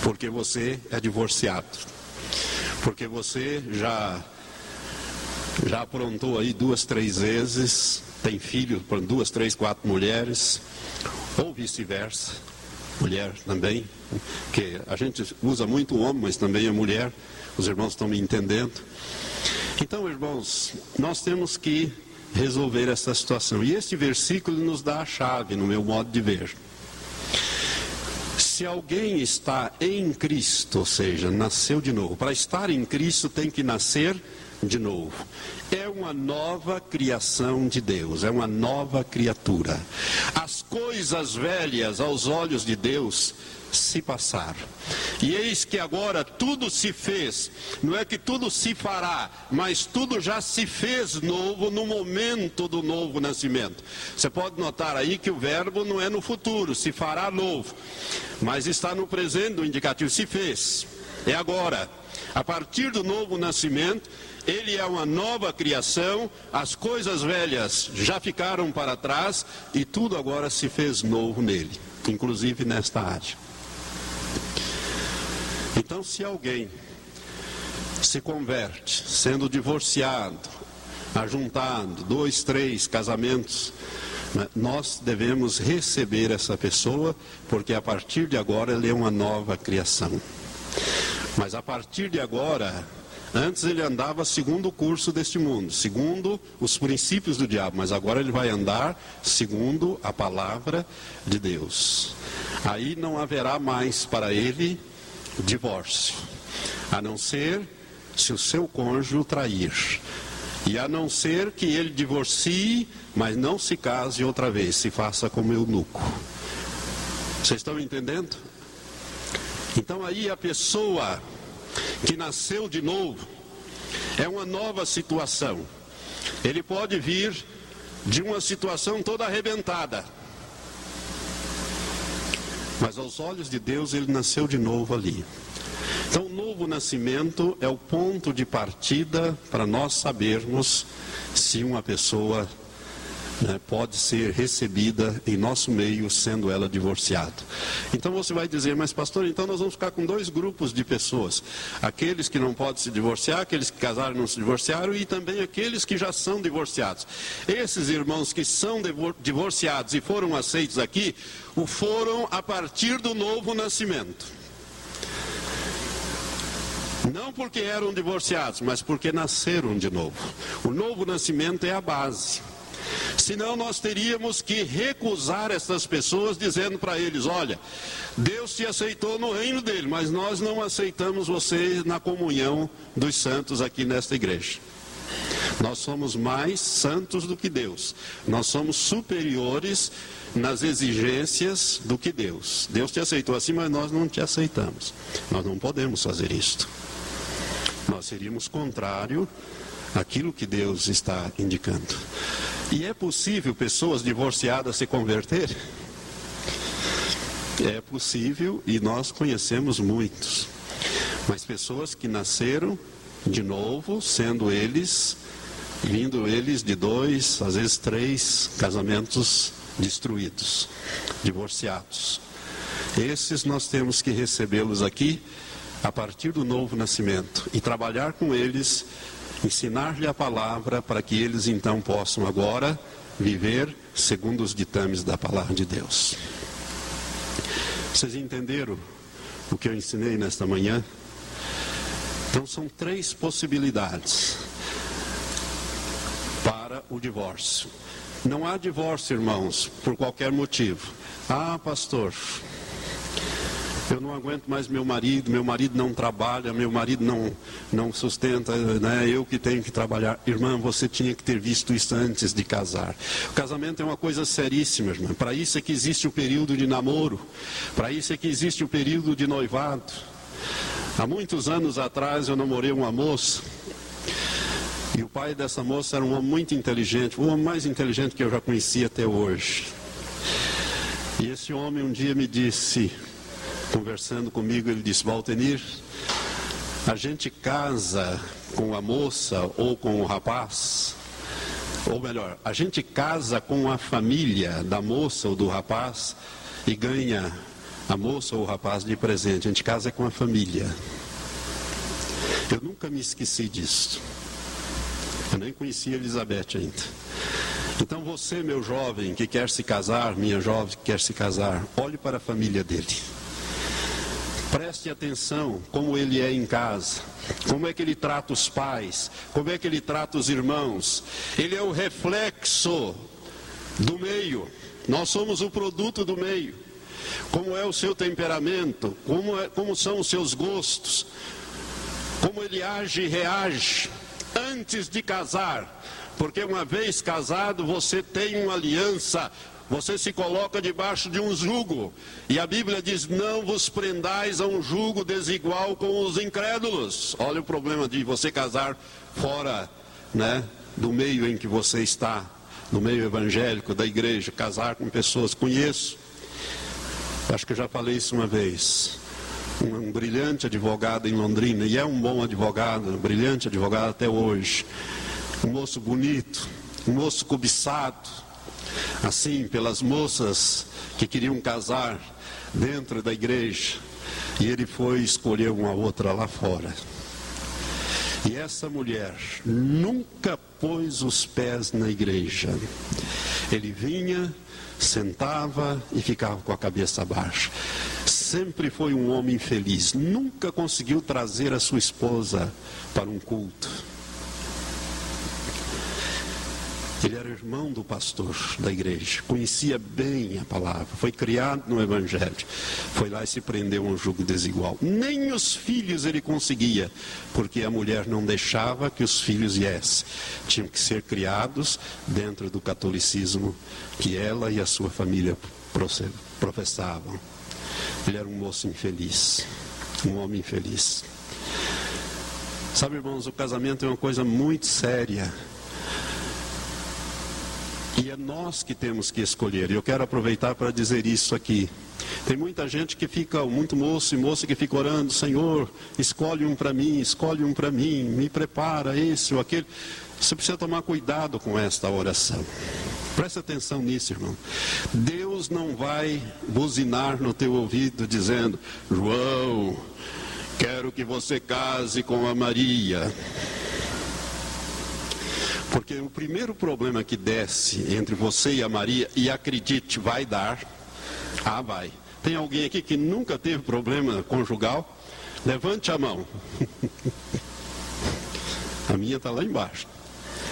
Porque você é divorciado. Porque você já já aprontou aí duas, três vezes, tem filho para duas, três, quatro mulheres, ou vice-versa mulher também, que a gente usa muito o homem, mas também a mulher, os irmãos estão me entendendo. Então, irmãos, nós temos que resolver essa situação. E este versículo nos dá a chave, no meu modo de ver. Se alguém está em Cristo, ou seja, nasceu de novo, para estar em Cristo tem que nascer de novo. É uma nova criação de Deus, é uma nova criatura. As coisas velhas aos olhos de Deus se passaram. E eis que agora tudo se fez, não é que tudo se fará, mas tudo já se fez novo no momento do novo nascimento. Você pode notar aí que o verbo não é no futuro, se fará novo, mas está no presente, o indicativo se fez, é agora. A partir do novo nascimento, ele é uma nova criação, as coisas velhas já ficaram para trás e tudo agora se fez novo nele, inclusive nesta área. Então, se alguém se converte, sendo divorciado, ajuntado, dois, três casamentos Né? Nós devemos receber essa pessoa, porque a partir de agora ele é uma nova criação. Mas a partir de agora, antes ele andava segundo o curso deste mundo, segundo os princípios do diabo, mas agora ele vai andar segundo a palavra de Deus. Aí não haverá mais para ele divórcio, a não ser se o seu cônjuge o trair. E a não ser que ele divorcie, mas não se case outra vez, se faça como eunuco. Vocês estão entendendo? Então aí a pessoa que nasceu de novo é uma nova situação. Ele pode vir de uma situação toda arrebentada. Mas aos olhos de Deus ele nasceu de novo ali. Então, o novo nascimento é o ponto de partida para nós sabermos se uma pessoa né, pode ser recebida em nosso meio, sendo ela divorciada. Então você vai dizer, mas pastor, então nós vamos ficar com dois grupos de pessoas: aqueles que não podem se divorciar, aqueles que casaram e não se divorciaram, e também aqueles que já são divorciados. Esses irmãos que são divorciados e foram aceitos aqui, o foram a partir do novo nascimento. Não porque eram divorciados, mas porque nasceram de novo. O novo nascimento é a base. Senão nós teríamos que recusar essas pessoas, dizendo para eles: olha, Deus te aceitou no reino dele, mas nós não aceitamos você na comunhão dos santos aqui nesta igreja. Nós somos mais santos do que Deus. Nós somos superiores nas exigências do que Deus. Deus te aceitou assim, mas nós não te aceitamos. Nós não podemos fazer isto. Nós seríamos contrário àquilo que Deus está indicando. E é possível pessoas divorciadas se converterem? É possível e nós conhecemos muitos. Mas pessoas que nasceram de novo, sendo eles, vindo eles de dois, às vezes três casamentos destruídos, divorciados. Esses nós temos que recebê-los aqui a partir do novo nascimento e trabalhar com eles, ensinar-lhe a palavra para que eles então possam agora viver segundo os ditames da palavra de Deus. Vocês entenderam o que eu ensinei nesta manhã? Então são três possibilidades para o divórcio. Não há divórcio, irmãos, por qualquer motivo. Ah, pastor, eu não aguento mais meu marido, meu marido não trabalha, meu marido não, não sustenta, né? eu que tenho que trabalhar. Irmã, você tinha que ter visto isso antes de casar. O casamento é uma coisa seríssima, irmã. Para isso é que existe o período de namoro, para isso é que existe o período de noivado. Há muitos anos atrás eu namorei uma moça. E o pai dessa moça era um homem muito inteligente, o homem mais inteligente que eu já conheci até hoje. E esse homem um dia me disse: conversando comigo, ele disse: Valtenir, a gente casa com a moça ou com o rapaz, ou melhor, a gente casa com a família da moça ou do rapaz e ganha a moça ou o rapaz de presente. A gente casa com a família. Eu nunca me esqueci disso. Eu nem conhecia Elizabeth ainda. Então você, meu jovem que quer se casar, minha jovem que quer se casar, olhe para a família dele. Preste atenção como ele é em casa, como é que ele trata os pais, como é que ele trata os irmãos. Ele é o reflexo do meio. Nós somos o produto do meio. Como é o seu temperamento, como, é, como são os seus gostos, como ele age e reage antes de casar. Porque uma vez casado, você tem uma aliança você se coloca debaixo de um jugo. E a Bíblia diz: não vos prendais a um jugo desigual com os incrédulos. Olha o problema de você casar fora né, do meio em que você está, no meio evangélico, da igreja, casar com pessoas. Conheço, acho que eu já falei isso uma vez. Um brilhante advogado em Londrina, e é um bom advogado, um brilhante advogado até hoje. Um moço bonito, um moço cobiçado assim pelas moças que queriam casar dentro da igreja. E ele foi escolher uma outra lá fora. E essa mulher nunca pôs os pés na igreja. Ele vinha, sentava e ficava com a cabeça baixa. Sempre foi um homem feliz, nunca conseguiu trazer a sua esposa para um culto. Ele era irmão do pastor da igreja, conhecia bem a palavra, foi criado no Evangelho. Foi lá e se prendeu a um jugo desigual. Nem os filhos ele conseguia, porque a mulher não deixava que os filhos viessem. Tinham que ser criados dentro do catolicismo que ela e a sua família professavam. Ele era um moço infeliz, um homem infeliz. Sabe, irmãos, o casamento é uma coisa muito séria. E é nós que temos que escolher. Eu quero aproveitar para dizer isso aqui. Tem muita gente que fica, muito moço e moça que fica orando, Senhor, escolhe um para mim, escolhe um para mim, me prepara esse ou aquele. Você precisa tomar cuidado com esta oração. Preste atenção nisso, irmão. Deus não vai buzinar no teu ouvido dizendo, João, quero que você case com a Maria. Porque o primeiro problema que desce entre você e a Maria, e acredite, vai dar. Ah, vai. Tem alguém aqui que nunca teve problema conjugal? Levante a mão. a minha está lá embaixo.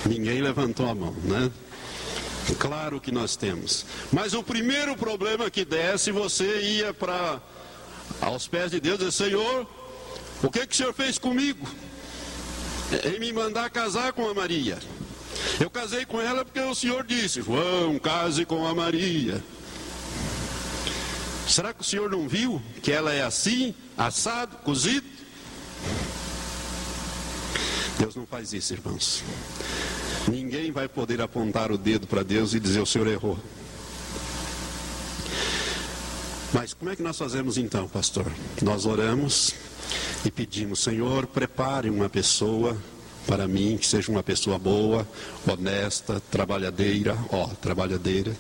Ninguém levantou a mão, né? Claro que nós temos. Mas o primeiro problema que desce, você ia para aos pés de Deus e Senhor, o que, que o Senhor fez comigo? Em me mandar casar com a Maria. Eu casei com ela porque o Senhor disse: João, case com a Maria. Será que o Senhor não viu que ela é assim, assado, cozido? Deus não faz isso, irmãos. Ninguém vai poder apontar o dedo para Deus e dizer: O Senhor errou. Mas como é que nós fazemos então, pastor? Nós oramos e pedimos: Senhor, prepare uma pessoa para mim, que seja uma pessoa boa, honesta, trabalhadeira, ó, trabalhadeira,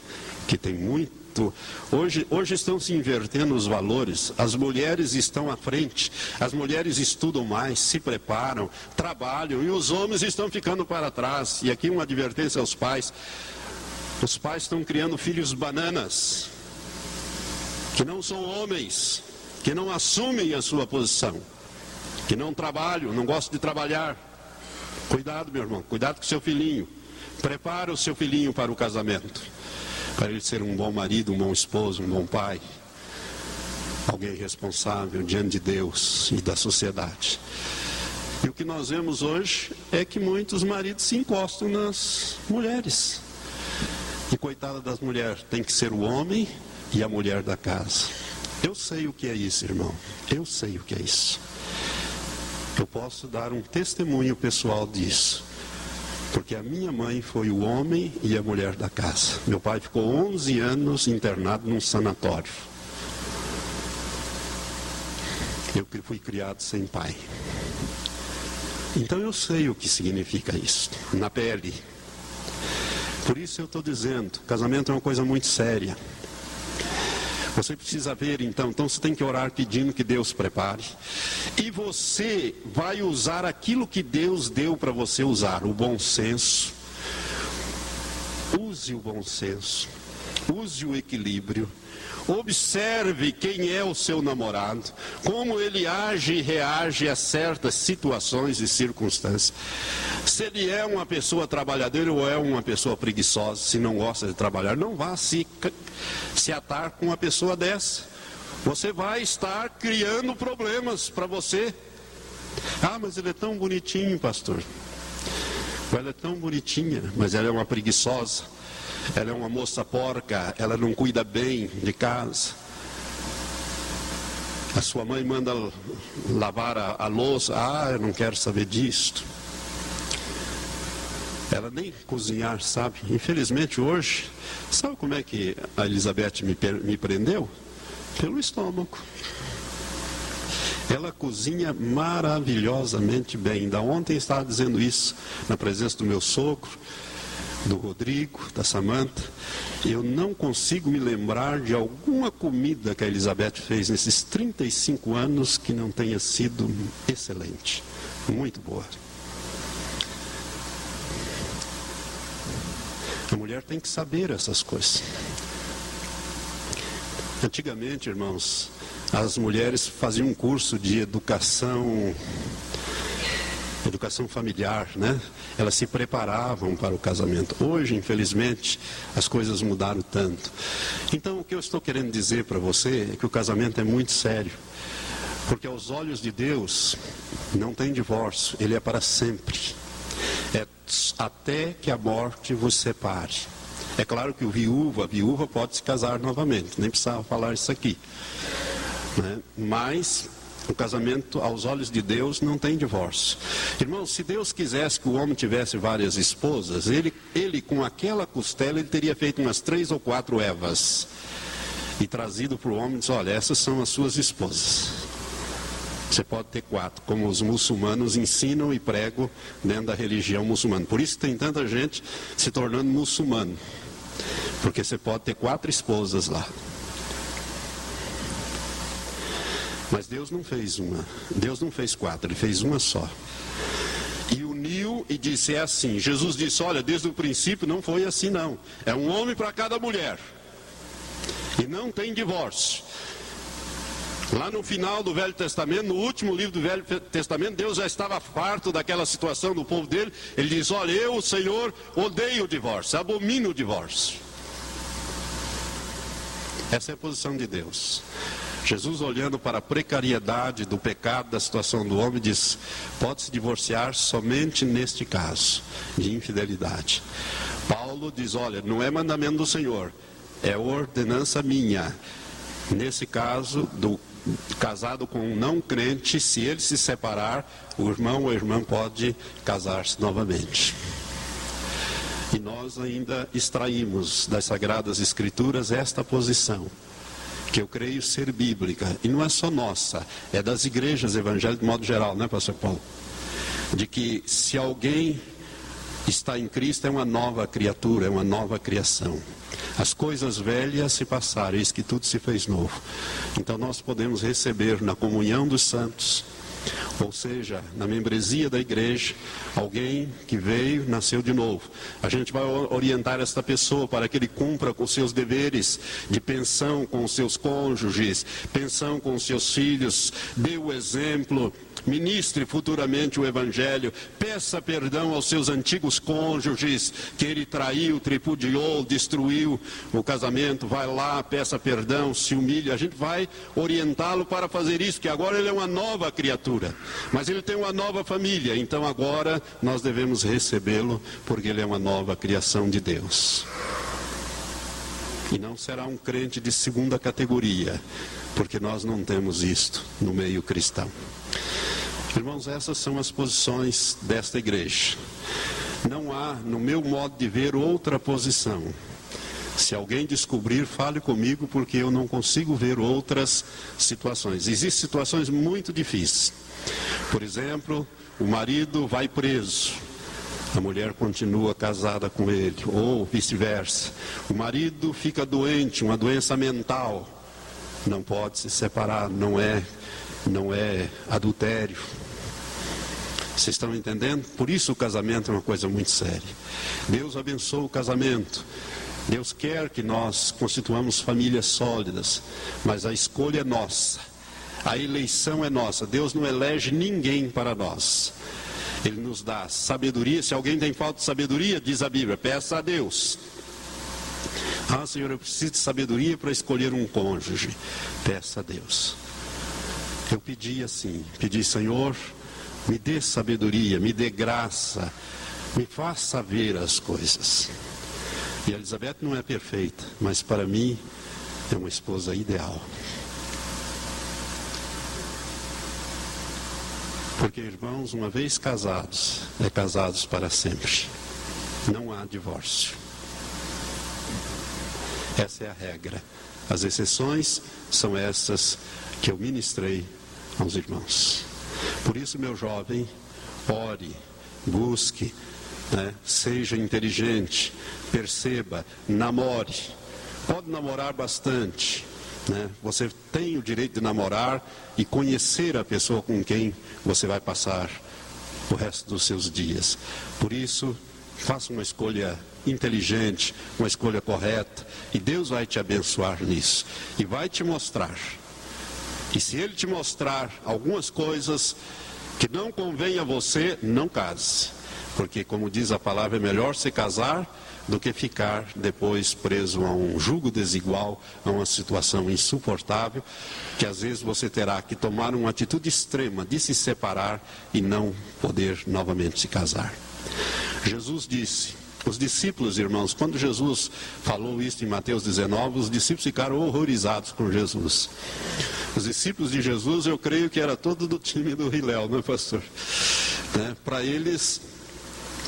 que tem muito. Hoje, hoje estão se invertendo os valores, as mulheres estão à frente, as mulheres estudam mais, se preparam, trabalham, e os homens estão ficando para trás. E aqui uma advertência aos pais: os pais estão criando filhos bananas, que não são homens, que não assumem a sua posição, que não trabalham, não gostam de trabalhar Cuidado, meu irmão, cuidado com seu filhinho. Prepara o seu filhinho para o casamento. Para ele ser um bom marido, um bom esposo, um bom pai. Alguém responsável diante de Deus e da sociedade. E o que nós vemos hoje é que muitos maridos se encostam nas mulheres. E coitada das mulheres, tem que ser o homem e a mulher da casa. Eu sei o que é isso, irmão. Eu sei o que é isso. Eu posso dar um testemunho pessoal disso. Porque a minha mãe foi o homem e a mulher da casa. Meu pai ficou 11 anos internado num sanatório. Eu fui criado sem pai. Então eu sei o que significa isso, na pele. Por isso eu estou dizendo, casamento é uma coisa muito séria. Você precisa ver então, então você tem que orar pedindo que Deus prepare. E você vai usar aquilo que Deus deu para você usar, o bom senso. Use o bom senso. Use o equilíbrio Observe quem é o seu namorado, como ele age e reage a certas situações e circunstâncias. Se ele é uma pessoa trabalhadeira ou é uma pessoa preguiçosa, se não gosta de trabalhar, não vá se, se atar com uma pessoa dessa. Você vai estar criando problemas para você. Ah, mas ele é tão bonitinho, pastor. Ela é tão bonitinha, mas ela é uma preguiçosa ela é uma moça porca, ela não cuida bem de casa. A sua mãe manda lavar a, a louça, ah, eu não quero saber disto. Ela nem cozinhar sabe. Infelizmente hoje, sabe como é que a Elizabeth me, me prendeu? Pelo estômago. Ela cozinha maravilhosamente bem. Da ontem estava dizendo isso na presença do meu sogro do Rodrigo, da Samanta, eu não consigo me lembrar de alguma comida que a Elizabeth fez nesses 35 anos que não tenha sido excelente, muito boa. A mulher tem que saber essas coisas. Antigamente, irmãos, as mulheres faziam um curso de educação educação familiar, né? Elas se preparavam para o casamento. Hoje, infelizmente, as coisas mudaram tanto. Então, o que eu estou querendo dizer para você é que o casamento é muito sério. Porque aos olhos de Deus não tem divórcio, ele é para sempre. É até que a morte vos separe. É claro que o viúvo, a viúva pode se casar novamente, nem precisava falar isso aqui. Né? Mas o casamento, aos olhos de Deus, não tem divórcio. Irmão, se Deus quisesse que o homem tivesse várias esposas, ele, ele com aquela costela, ele teria feito umas três ou quatro Evas. E trazido para o homem disse, olha, essas são as suas esposas. Você pode ter quatro, como os muçulmanos ensinam e pregam dentro da religião muçulmana. Por isso tem tanta gente se tornando muçulmano. Porque você pode ter quatro esposas lá. Mas Deus não fez uma, Deus não fez quatro, ele fez uma só. E uniu e disse: é assim. Jesus disse: olha, desde o princípio não foi assim, não. É um homem para cada mulher. E não tem divórcio. Lá no final do Velho Testamento, no último livro do Velho Testamento, Deus já estava farto daquela situação do povo dele. Ele diz: Olha, eu, o Senhor, odeio o divórcio, abomino o divórcio. Essa é a posição de Deus. Jesus, olhando para a precariedade do pecado, da situação do homem, diz: pode se divorciar somente neste caso de infidelidade. Paulo diz: olha, não é mandamento do Senhor, é ordenança minha. Nesse caso, do casado com um não crente, se ele se separar, o irmão ou a irmã pode casar-se novamente. E nós ainda extraímos das Sagradas Escrituras esta posição que eu creio ser bíblica, e não é só nossa, é das igrejas evangélicas de modo geral, né, pastor Paulo? De que se alguém está em Cristo é uma nova criatura, é uma nova criação. As coisas velhas se passaram, eis que tudo se fez novo. Então nós podemos receber na comunhão dos santos ou seja, na membresia da igreja, alguém que veio, nasceu de novo. A gente vai orientar esta pessoa para que ele cumpra com seus deveres de pensão com seus cônjuges, pensão com seus filhos, dê o exemplo, ministre futuramente o Evangelho, peça perdão aos seus antigos cônjuges, que ele traiu, tripudiou, destruiu o casamento, vai lá, peça perdão, se humilha. A gente vai orientá-lo para fazer isso, que agora ele é uma nova criatura, mas ele tem uma nova família, então agora nós devemos recebê-lo, porque ele é uma nova criação de Deus. E não será um crente de segunda categoria, porque nós não temos isto no meio cristão. Irmãos, essas são as posições desta igreja. Não há, no meu modo de ver, outra posição. Se alguém descobrir, fale comigo, porque eu não consigo ver outras situações. Existem situações muito difíceis. Por exemplo, o marido vai preso, a mulher continua casada com ele, ou vice-versa. O marido fica doente, uma doença mental, não pode se separar, não é, não é adultério. Vocês estão entendendo? Por isso o casamento é uma coisa muito séria. Deus abençoa o casamento. Deus quer que nós constituamos famílias sólidas, mas a escolha é nossa. A eleição é nossa. Deus não elege ninguém para nós. Ele nos dá sabedoria. Se alguém tem falta de sabedoria, diz a Bíblia, peça a Deus. Ah, Senhor, eu preciso de sabedoria para escolher um cônjuge. Peça a Deus. Eu pedi assim, pedi, Senhor, me dê sabedoria, me dê graça, me faça ver as coisas. E Elizabeth não é perfeita, mas para mim é uma esposa ideal. Porque, irmãos, uma vez casados, é casados para sempre. Não há divórcio. Essa é a regra. As exceções são essas que eu ministrei aos irmãos. Por isso, meu jovem, ore, busque, né? seja inteligente, perceba, namore. Pode namorar bastante. Né? Você tem o direito de namorar e conhecer a pessoa com quem você vai passar o resto dos seus dias. Por isso, Faça uma escolha inteligente, uma escolha correta, e Deus vai te abençoar nisso e vai te mostrar. E se Ele te mostrar algumas coisas que não convém a você, não case. Porque, como diz a palavra, é melhor se casar do que ficar depois preso a um jugo desigual, a uma situação insuportável, que às vezes você terá que tomar uma atitude extrema de se separar e não poder novamente se casar. Jesus disse: os discípulos, irmãos, quando Jesus falou isso em Mateus 19, os discípulos ficaram horrorizados com Jesus. Os discípulos de Jesus, eu creio que era todo do time do Hiléu, não é, pastor? Né? Para eles,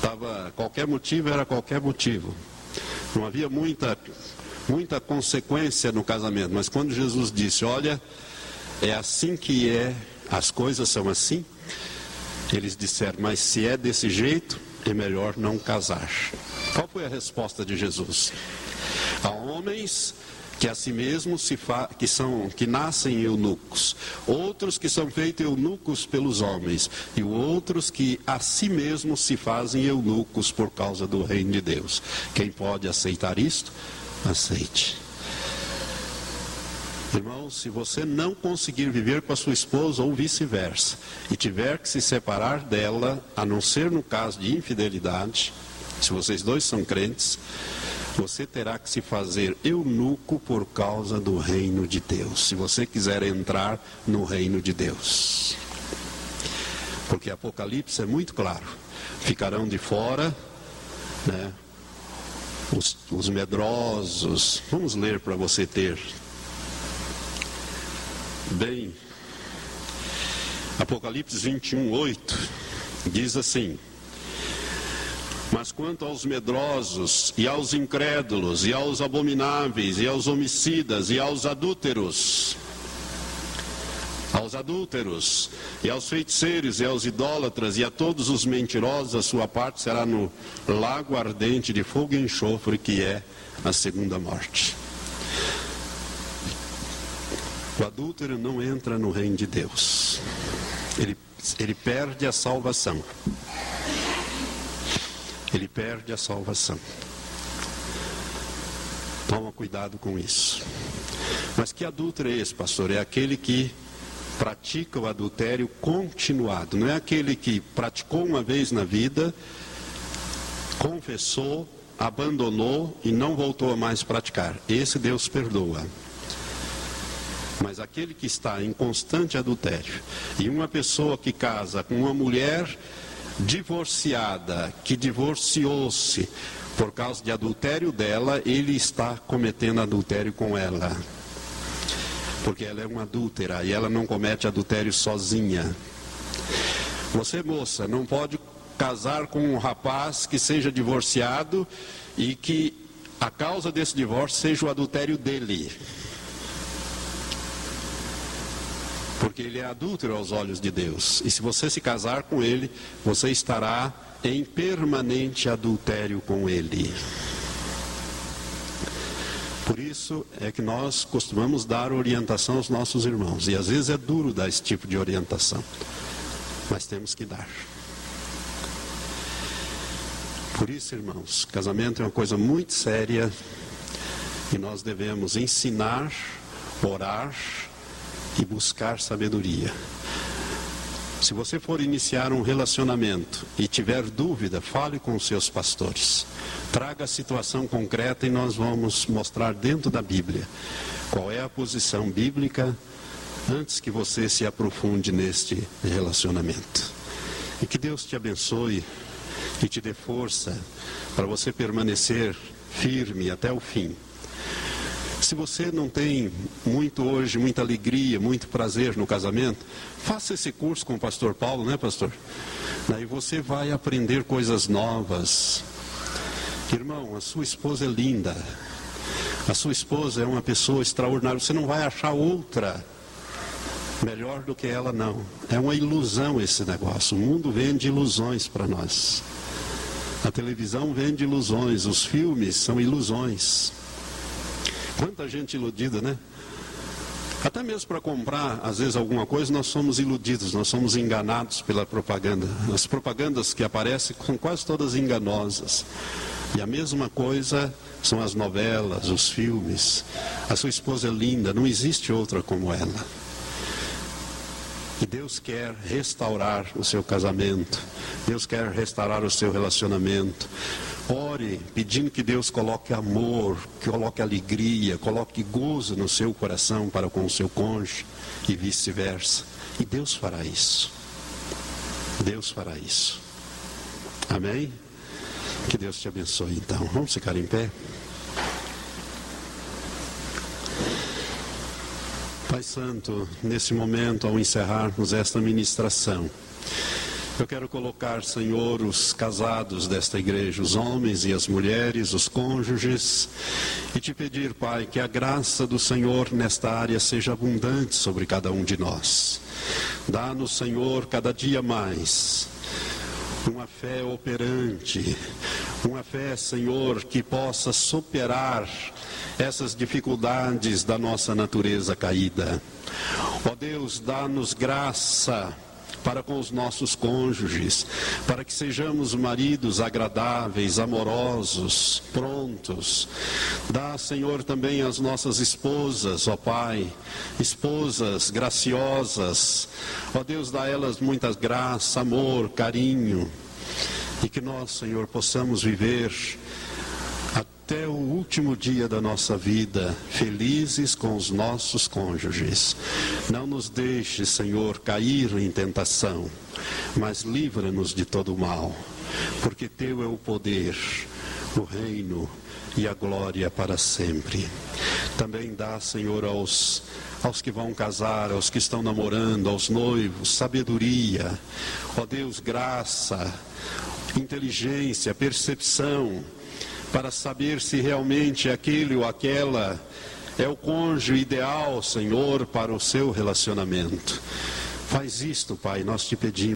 tava, qualquer motivo era qualquer motivo. Não havia muita, muita consequência no casamento. Mas quando Jesus disse, olha, é assim que é, as coisas são assim, eles disseram, mas se é desse jeito, é melhor não casar. Qual foi a resposta de Jesus? Há homens que a si mesmos se fa... que são que nascem eunucos, outros que são feitos eunucos pelos homens e outros que a si mesmos se fazem eunucos por causa do reino de Deus. Quem pode aceitar isto? Aceite. Irmão, se você não conseguir viver com a sua esposa ou vice-versa, e tiver que se separar dela, a não ser no caso de infidelidade, se vocês dois são crentes, você terá que se fazer eunuco por causa do reino de Deus, se você quiser entrar no reino de Deus. Porque Apocalipse é muito claro: ficarão de fora, né? Os, os medrosos. Vamos ler para você ter Bem, Apocalipse 21, 8 diz assim: Mas quanto aos medrosos, e aos incrédulos, e aos abomináveis, e aos homicidas, e aos adúlteros, aos adúlteros, e aos feiticeiros, e aos idólatras, e a todos os mentirosos, a sua parte será no lago ardente de fogo e enxofre, que é a segunda morte. O adúltero não entra no reino de Deus. Ele, ele perde a salvação. Ele perde a salvação. Toma cuidado com isso. Mas que adúltero é esse, pastor? É aquele que pratica o adultério continuado. Não é aquele que praticou uma vez na vida, confessou, abandonou e não voltou a mais praticar. Esse Deus perdoa. Mas aquele que está em constante adultério e uma pessoa que casa com uma mulher divorciada, que divorciou-se por causa de adultério dela, ele está cometendo adultério com ela. Porque ela é uma adúltera e ela não comete adultério sozinha. Você, moça, não pode casar com um rapaz que seja divorciado e que a causa desse divórcio seja o adultério dele. Porque ele é adúltero aos olhos de Deus. E se você se casar com ele, você estará em permanente adultério com ele. Por isso é que nós costumamos dar orientação aos nossos irmãos. E às vezes é duro dar esse tipo de orientação. Mas temos que dar. Por isso, irmãos, casamento é uma coisa muito séria. E nós devemos ensinar, orar e buscar sabedoria. Se você for iniciar um relacionamento e tiver dúvida, fale com os seus pastores. Traga a situação concreta e nós vamos mostrar dentro da Bíblia qual é a posição bíblica antes que você se aprofunde neste relacionamento. E que Deus te abençoe e te dê força para você permanecer firme até o fim. Se você não tem muito hoje, muita alegria, muito prazer no casamento, faça esse curso com o pastor Paulo, né, pastor? Daí você vai aprender coisas novas. Irmão, a sua esposa é linda. A sua esposa é uma pessoa extraordinária. Você não vai achar outra melhor do que ela, não. É uma ilusão esse negócio. O mundo vende ilusões para nós. A televisão vende ilusões, os filmes são ilusões. Quanta gente iludida, né? Até mesmo para comprar, às vezes, alguma coisa, nós somos iludidos, nós somos enganados pela propaganda. As propagandas que aparecem são quase todas enganosas. E a mesma coisa são as novelas, os filmes. A sua esposa é linda, não existe outra como ela. E Deus quer restaurar o seu casamento. Deus quer restaurar o seu relacionamento. Ore pedindo que Deus coloque amor, que coloque alegria, coloque gozo no seu coração para com o seu cônjuge e vice-versa. E Deus fará isso. Deus fará isso. Amém? Que Deus te abençoe então. Vamos ficar em pé? Pai Santo, nesse momento, ao encerrarmos esta ministração, eu quero colocar, Senhor, os casados desta igreja, os homens e as mulheres, os cônjuges, e te pedir, Pai, que a graça do Senhor nesta área seja abundante sobre cada um de nós. Dá-nos, Senhor, cada dia mais uma fé operante, uma fé, Senhor, que possa superar essas dificuldades da nossa natureza caída. Ó Deus, dá-nos graça para com os nossos cônjuges, para que sejamos maridos agradáveis, amorosos, prontos. Dá, Senhor, também às nossas esposas, ó Pai, esposas graciosas. Ó Deus, dá a elas muita graça, amor, carinho. E que nós, Senhor, possamos viver até o último dia da nossa vida, felizes com os nossos cônjuges. Não nos deixe, Senhor, cair em tentação, mas livra-nos de todo mal, porque Teu é o poder, o reino e a glória para sempre. Também dá, Senhor, aos, aos que vão casar, aos que estão namorando, aos noivos, sabedoria, ó Deus, graça, inteligência, percepção para saber se realmente aquele ou aquela é o cônjuge ideal, Senhor, para o seu relacionamento. Faz isto, Pai, nós te pedimos.